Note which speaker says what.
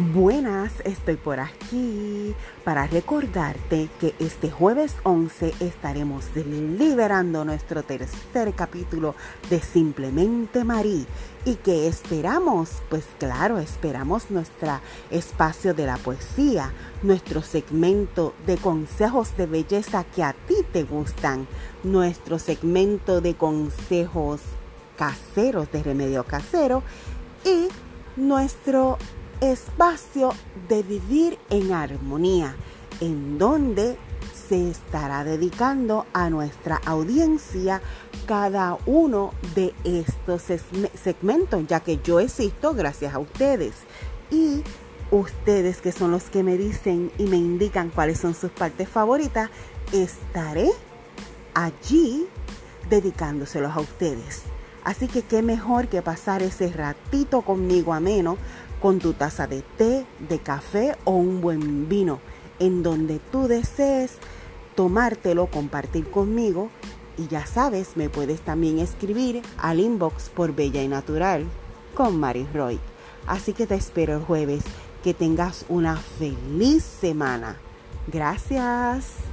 Speaker 1: Buenas, estoy por aquí para recordarte que este jueves 11 estaremos liberando nuestro tercer capítulo de Simplemente Marí y que esperamos, pues claro, esperamos nuestro espacio de la poesía, nuestro segmento de consejos de belleza que a ti te gustan, nuestro segmento de consejos caseros de remedio casero y nuestro espacio de vivir en armonía, en donde se estará dedicando a nuestra audiencia cada uno de estos segmentos, ya que yo existo gracias a ustedes. Y ustedes que son los que me dicen y me indican cuáles son sus partes favoritas, estaré allí dedicándoselos a ustedes. Así que qué mejor que pasar ese ratito conmigo ameno con tu taza de té, de café o un buen vino, en donde tú desees tomártelo, compartir conmigo. Y ya sabes, me puedes también escribir al inbox por Bella y Natural con Mary Roy. Así que te espero el jueves. Que tengas una feliz semana. Gracias.